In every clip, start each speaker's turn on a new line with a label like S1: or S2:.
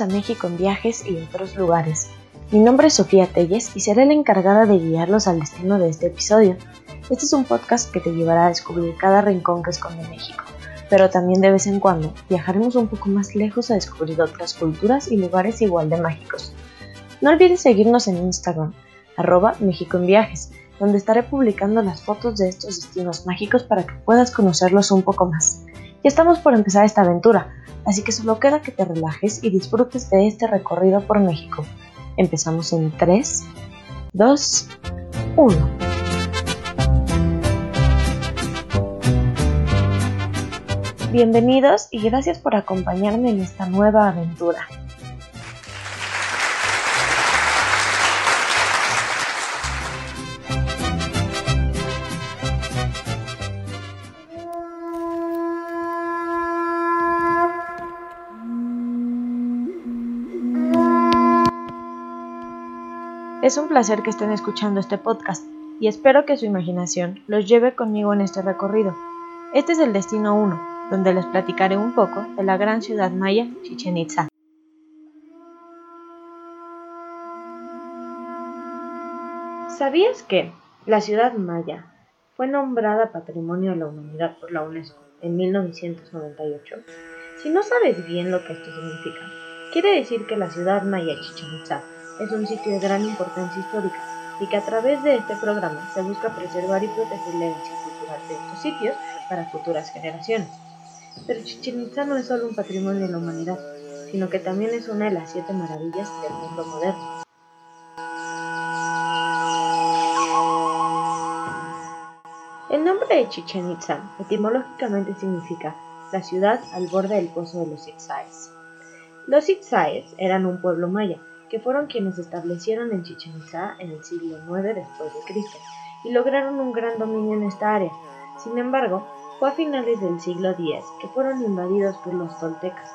S1: A México en viajes y otros lugares. Mi nombre es Sofía Telles y seré la encargada de guiarlos al destino de este episodio. Este es un podcast que te llevará a descubrir cada rincón que esconde México, pero también de vez en cuando viajaremos un poco más lejos a descubrir otras culturas y lugares igual de mágicos. No olvides seguirnos en Instagram, arroba México en viajes, donde estaré publicando las fotos de estos destinos mágicos para que puedas conocerlos un poco más. Ya estamos por empezar esta aventura, así que solo queda que te relajes y disfrutes de este recorrido por México. Empezamos en 3, 2, 1. Bienvenidos y gracias por acompañarme en esta nueva aventura. Es un placer que estén escuchando este podcast y espero que su imaginación los lleve conmigo en este recorrido. Este es el destino 1, donde les platicaré un poco de la gran ciudad maya Chichen Itza. ¿Sabías que la ciudad maya fue nombrada Patrimonio de la Humanidad por la UNESCO en 1998? Si no sabes bien lo que esto significa, quiere decir que la ciudad maya Chichen Itza es un sitio de gran importancia histórica y que a través de este programa se busca preservar y proteger la herencia cultural de estos sitios para futuras generaciones. Pero Chichen Itza no es solo un patrimonio de la humanidad, sino que también es una de las siete maravillas del mundo moderno. El nombre de Chichen Itza etimológicamente significa la ciudad al borde del pozo de los Itzaes. Los Itzaes eran un pueblo maya que fueron quienes establecieron en Chichen Itza en el siglo IX después de Cristo y lograron un gran dominio en esta área. Sin embargo, fue a finales del siglo X que fueron invadidos por los toltecas,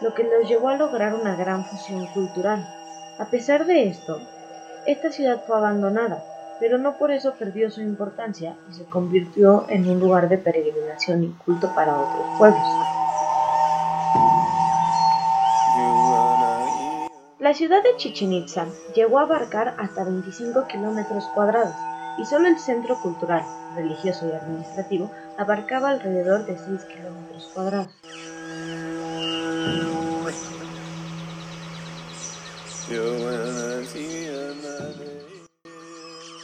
S1: lo que los llevó a lograr una gran fusión cultural. A pesar de esto, esta ciudad fue abandonada, pero no por eso perdió su importancia y se convirtió en un lugar de peregrinación y culto para otros pueblos. La ciudad de Chichen Itza llegó a abarcar hasta 25 kilómetros cuadrados y solo el centro cultural, religioso y administrativo abarcaba alrededor de 6 kilómetros cuadrados.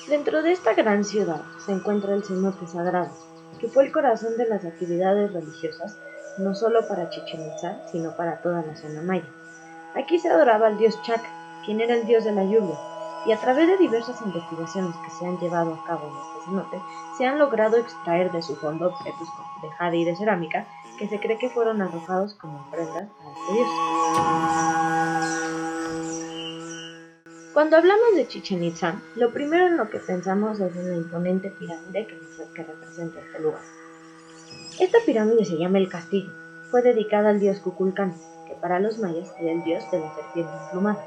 S1: Dentro de esta gran ciudad se encuentra el cenote sagrado, que fue el corazón de las actividades religiosas no solo para Chichen Itza, sino para toda la zona maya. Aquí se adoraba al dios Chak, quien era el dios de la lluvia, y a través de diversas investigaciones que se han llevado a cabo en este cenote, se han logrado extraer de su fondo objetos de jade y de cerámica que se cree que fueron arrojados como ofrendas a este dios. Cuando hablamos de Chichen Itza, lo primero en lo que pensamos es en la imponente pirámide que, que representa este lugar. Esta pirámide se llama el castillo, fue dedicada al dios Para los mayas era el dios de la serpiente emplumada.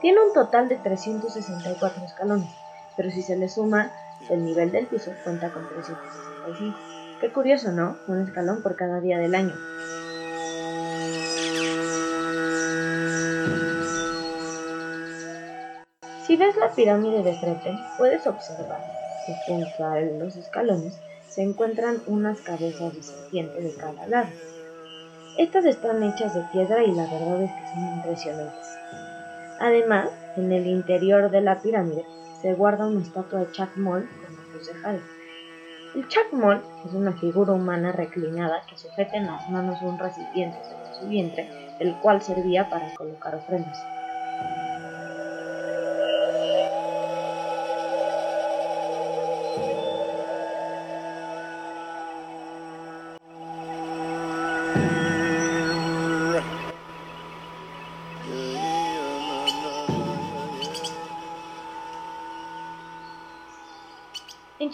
S1: Tiene un total de 364 escalones, pero si se le suma el nivel del piso cuenta con 365. Qué curioso, ¿no? Un escalón por cada día del año. Si ves la pirámide de frente, puedes observar que junto a los escalones se encuentran unas cabezas de serpiente de cada lado. Estas están hechas de piedra y la verdad es que son impresionantes. Además, en el interior de la pirámide se guarda una estatua de Chacmol con ojos de. El Chacmol es una figura humana reclinada que sujeta en las manos un recipiente sobre su vientre, el cual servía para colocar ofrendas.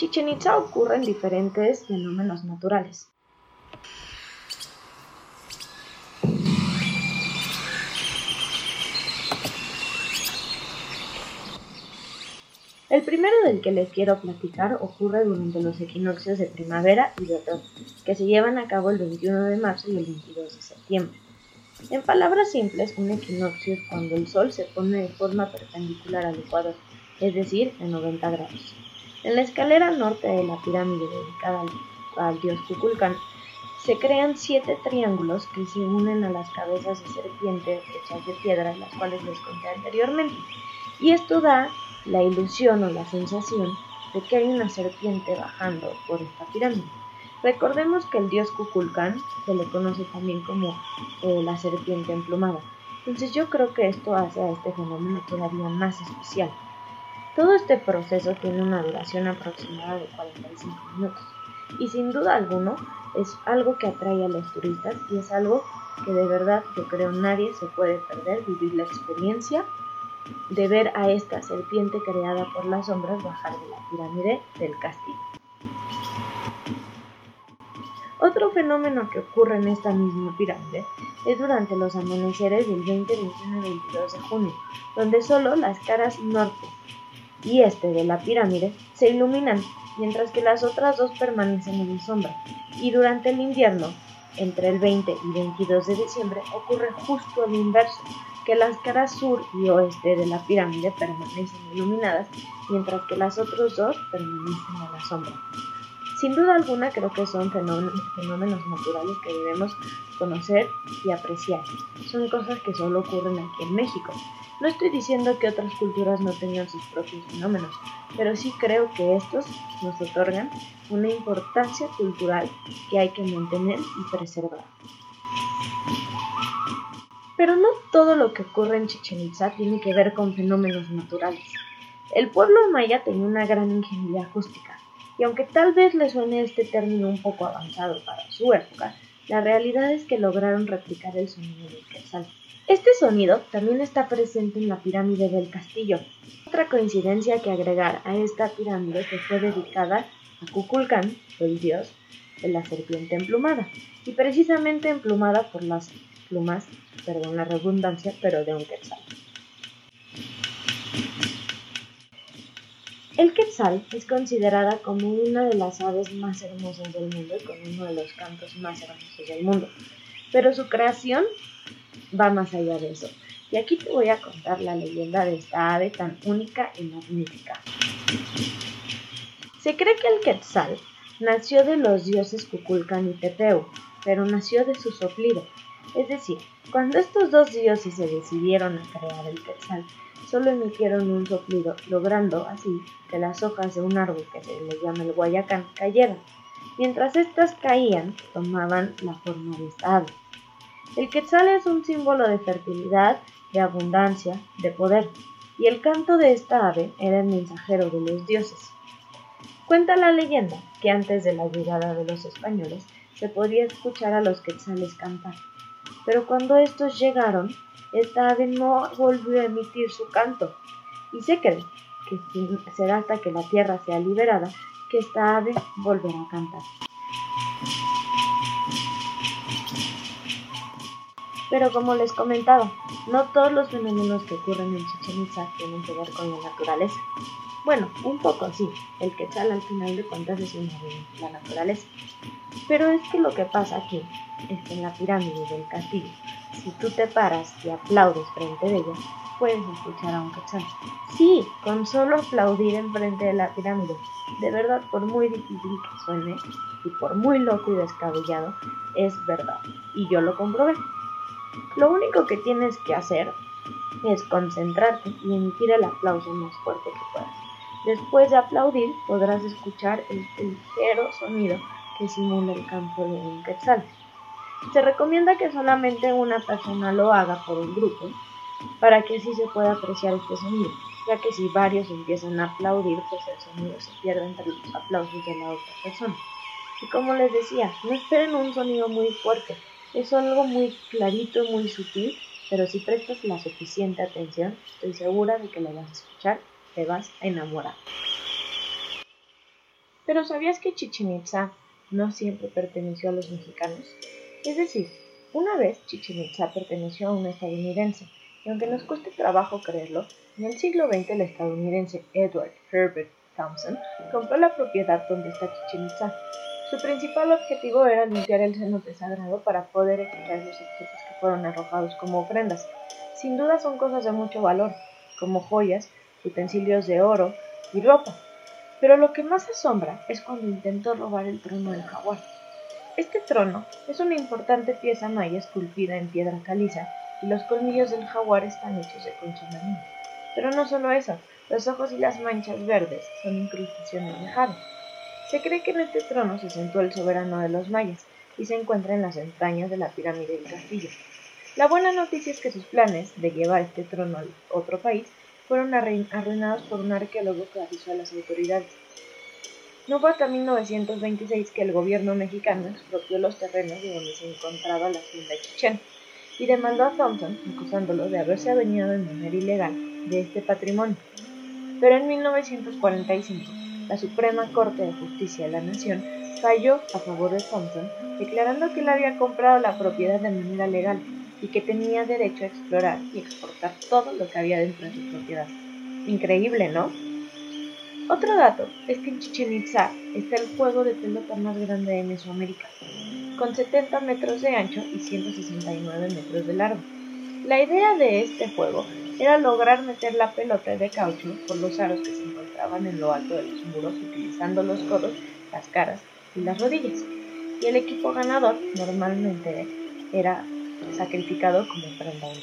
S1: Chichen Itza ocurren diferentes fenómenos naturales. El primero del que les quiero platicar ocurre durante los equinoccios de primavera y de otoño, que se llevan a cabo el 21 de marzo y el 22 de septiembre. En palabras simples, un equinoccio es cuando el Sol se pone de forma perpendicular al ecuador, es decir, en 90 grados. En la escalera norte de la pirámide dedicada al, dios Kukulkan, se crean siete triángulos que se unen a las cabezas de serpiente hechas de piedra, las cuales les conté anteriormente. Y esto da la ilusión o la sensación de que hay una serpiente bajando por esta pirámide. Recordemos que el dios Kukulkan se le conoce también como eh, la serpiente emplumada. Entonces yo creo que esto hace a este fenómeno todavía más especial. Todo este proceso tiene una duración aproximada de 45 minutos y sin duda alguno es algo que atrae a los turistas y es algo que de verdad yo creo nadie se puede perder vivir la experiencia de ver a esta serpiente creada por las sombras bajar de la pirámide del castillo. Otro fenómeno que ocurre en esta misma pirámide es durante los amaneceres del 20, 21 y 22 de junio, donde solo las caras norte y este de la pirámide se iluminan, mientras que las otras dos permanecen en sombra. Y durante el invierno, entre el 20 y 22 de diciembre, ocurre justo el inverso, que las caras sur y oeste de la pirámide permanecen iluminadas, mientras que las otras dos permanecen a la sombra. Sin duda alguna creo que son fenómenos, naturales que debemos conocer y apreciar. Son cosas que solo ocurren aquí en México. No estoy diciendo que otras culturas no tengan sus propios fenómenos, pero sí creo que estos nos otorgan una importancia cultural que hay que mantener y preservar. Pero no todo lo que ocurre en Chichen Itza tiene que ver con fenómenos naturales. El pueblo maya tenía una gran ingeniería acústica y aunque tal vez le suene este término un poco avanzado para su época, la realidad es que lograron replicar el sonido quetzal. Este sonido también está presente en la pirámide del castillo. Otra coincidencia que agregar a esta pirámide que fue dedicada a Kukulkan, el dios de la serpiente emplumada, y precisamente emplumada por las plumas, perdón la redundancia, pero de un quetzal. El quetzal es considerada como una de las aves más hermosas del mundo y con uno de los cantos más hermosos del mundo. Pero su creación va más allá de eso. Y aquí te voy a contar la leyenda de esta ave tan única y magnífica. Se cree que el quetzal nació de los dioses Cuculcan y Tepeu, pero nació de su soplido. Es decir, cuando estos dos dioses se decidieron a crear el quetzal, solo emitieron un soplido, logrando así que las hojas de un árbol que se le llama el guayacán cayeran. Mientras éstas caían, tomaban la forma de esta ave. El quetzal es un símbolo de fertilidad, de abundancia, de poder, y el canto de esta ave era el mensajero de los dioses. Cuenta la leyenda que antes de la llegada de los españoles se podía escuchar a los quetzales cantar, pero cuando estos llegaron, esta ave no volvió a emitir su canto y se cree que será hasta que la tierra sea liberada que esta ave volverá a cantar. Pero como les comentaba, no todos los fenómenos que ocurren en Chichen Itza tienen que ver con la naturaleza. Bueno, un poco sí, el quetzal al final de cuentas es una de la naturaleza. Pero es que lo que pasa aquí es en la pirámide del castillo si tú te paras y aplaudes frente de ella, puedes escuchar a un quetzal. Sí, con solo aplaudir enfrente de la pirámide. De verdad, por muy difícil que suene y por muy loco y descabellado, es verdad. Y yo lo comprobé. Lo único que tienes que hacer es concentrarte y emitir el aplauso más fuerte que puedas. Después de aplaudir, podrás escuchar el ligero sonido que simula el canto de un quetzal. Se recomienda que solamente una persona lo haga por un grupo para que así se pueda apreciar este sonido, ya que si varios empiezan a aplaudir, pues el sonido se pierde entre los aplausos de la otra persona. Y como les decía, no esperen un sonido muy fuerte, es algo muy clarito, muy sutil, pero si prestas la suficiente atención, estoy segura de que lo vas a escuchar, te vas a enamorar. Pero ¿sabías que Chichen no siempre perteneció a los mexicanos? Es decir, una vez Chichen Itza perteneció a un estadounidense, y aunque nos cueste trabajo creerlo, en el siglo XX el estadounidense Edward Herbert Thompson compró la propiedad donde está Chichen Itza. Su principal objetivo era limpiar el cenote sagrado para poder extraer los objetos que fueron arrojados como ofrendas. Sin duda son cosas de mucho valor, como joyas, utensilios de oro y ropa. Pero lo que más asombra es cuando intentó robar el trono del jaguar. Este trono es una importante pieza maya esculpida en piedra caliza y los colmillos del jaguar están hechos de concha marina. Pero no solo eso, los ojos y las manchas verdes son incrustaciones de jade. Se cree que en este trono se sentó el soberano de los mayas y se encuentra en las entrañas de la pirámide del castillo. La buena noticia es que sus planes de llevar este trono a otro país fueron arruinados por un arqueólogo que avisó a las autoridades. No fue hasta 1926 que el gobierno mexicano expropió los terrenos de donde se encontraba la hacienda Chichén y demandó a Thompson acusándolo de haberse adueñado de manera ilegal de este patrimonio. Pero en 1945 la Suprema Corte de Justicia de la Nación falló a favor de Thompson, declarando que él había comprado la propiedad de manera legal y que tenía derecho a explorar y exportar todo lo que había dentro de su propiedad. Increíble, ¿no? Otro dato es que en Chichen Itza está el juego de pelota más grande de Mesoamérica, con 70 metros de ancho y 169 metros de largo. La idea de este juego era lograr meter la pelota de caucho por los aros que se encontraban en lo alto de los muros utilizando los codos, las caras y las rodillas. Y el equipo ganador normalmente era sacrificado como prenda un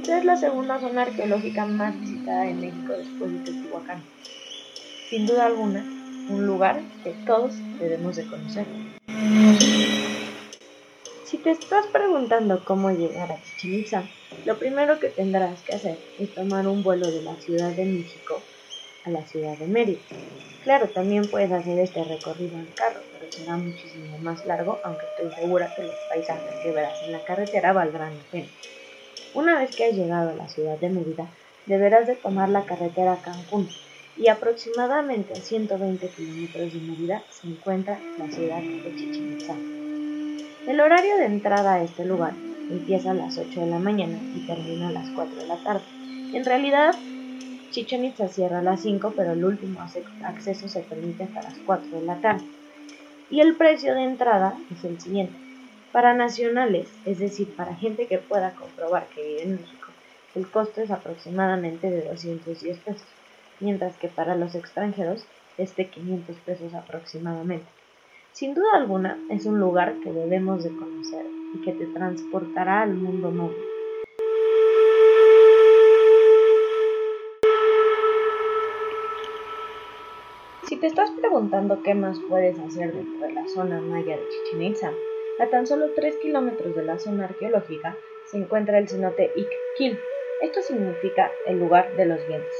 S1: Itza es la segunda zona arqueológica más visitada en México después de Teotihuacán. Sin duda alguna, un lugar que todos debemos de conocer. Si te estás preguntando cómo llegar a Chichen Itza, lo primero que tendrás que hacer es tomar un vuelo de la Ciudad de México a la ciudad de Mérida. Claro, también puedes hacer este recorrido en carro, pero será muchísimo más largo, aunque estoy segura que los paisajes que verás en la carretera valdrán la pena. Una vez que has llegado a la ciudad de Mérida, deberás de tomar la carretera a Cancún y aproximadamente a 120 kilómetros de Mérida se encuentra la ciudad de Chichen Itza. El horario de entrada a este lugar empieza a las 8 de la mañana y termina a las 4 de la tarde. En realidad, Chichen Itza cierra a las 5, pero el último acceso se permite hasta las 4 de la tarde. Y el precio de entrada es el siguiente. Para nacionales, es decir, para gente que pueda comprobar que vive en México, el costo es aproximadamente de 210 pesos, mientras que para los extranjeros es de 500 pesos aproximadamente. Sin duda alguna, es un lugar que debemos de conocer y que te transportará al mundo nuevo. Si te estás preguntando qué más puedes hacer dentro de la zona maya de Chichen Itza, a tan solo 3 kilómetros de la zona arqueológica se encuentra el cenote Ikquil. Esto significa el lugar de los vientos.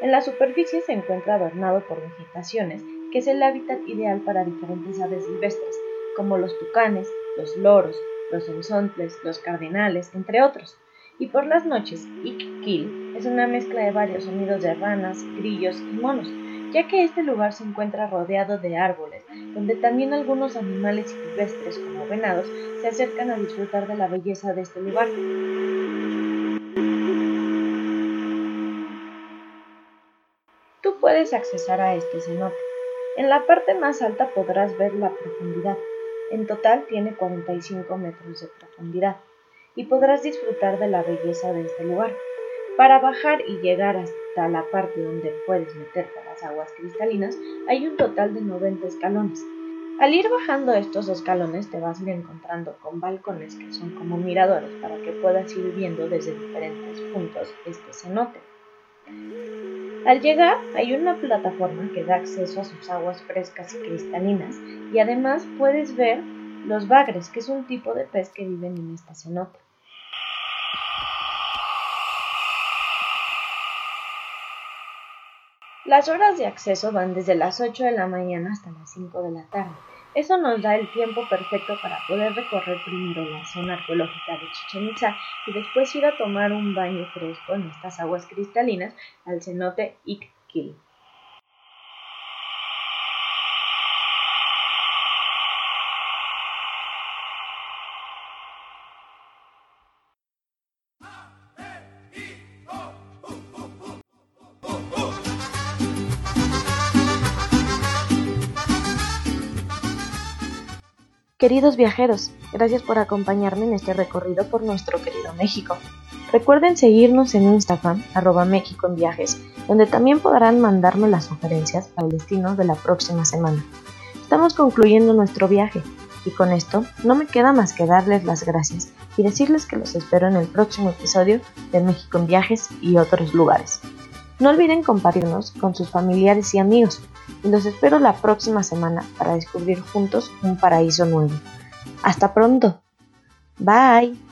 S1: En la superficie se encuentra adornado por vegetaciones que es el hábitat ideal para diferentes aves silvestres, como los tucanes, los loros, los ensontles, los cardenales, entre otros. Y por las noches, Ikkil es una mezcla de varios sonidos de ranas, grillos y monos, ya que este lugar se encuentra rodeado de árboles, donde también algunos animales silvestres como venados se acercan a disfrutar de la belleza de este lugar. Tú puedes accesar a este cenote en la parte más alta podrás ver la profundidad. En total tiene 45 metros de profundidad y podrás disfrutar de la belleza de este lugar. Para bajar y llegar hasta la parte donde puedes meterte a las aguas cristalinas hay un total de 90 escalones. Al ir bajando estos escalones te vas encontrando con balcones que son como miradores para que puedas ir viendo desde diferentes puntos este cenote. Al llegar hay una plataforma que da acceso a sus aguas frescas y cristalinas y además puedes ver los bagres, que es un tipo de pez que viven en esta cenote. Las horas de acceso van desde las 8 de la mañana hasta las 5 de la tarde. Eso nos da el tiempo perfecto para poder recorrer primero la zona arqueológica de Chichen Itza y después ir a tomar un baño fresco en estas aguas cristalinas al cenote Ikquil. Queridos viajeros, gracias por acompañarme en este recorrido por nuestro querido México. Recuerden seguirnos en Instagram, arroba México en Viajes, donde también podrán mandarme las sugerencias al destino de la próxima semana. Estamos concluyendo nuestro viaje y con esto no me queda más que darles las gracias y decirles que los espero en el próximo episodio de México en Viajes y otros lugares. No olviden compartirnos con sus familiares y amigos y los espero la próxima semana para descubrir juntos un paraíso nuevo. Hasta pronto. Bye.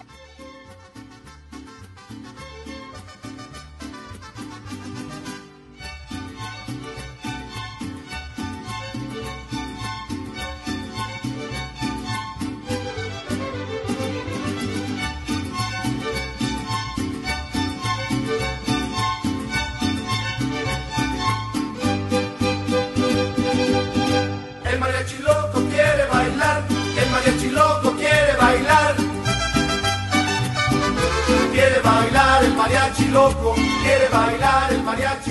S2: Loco, quiere bailar el mariachi.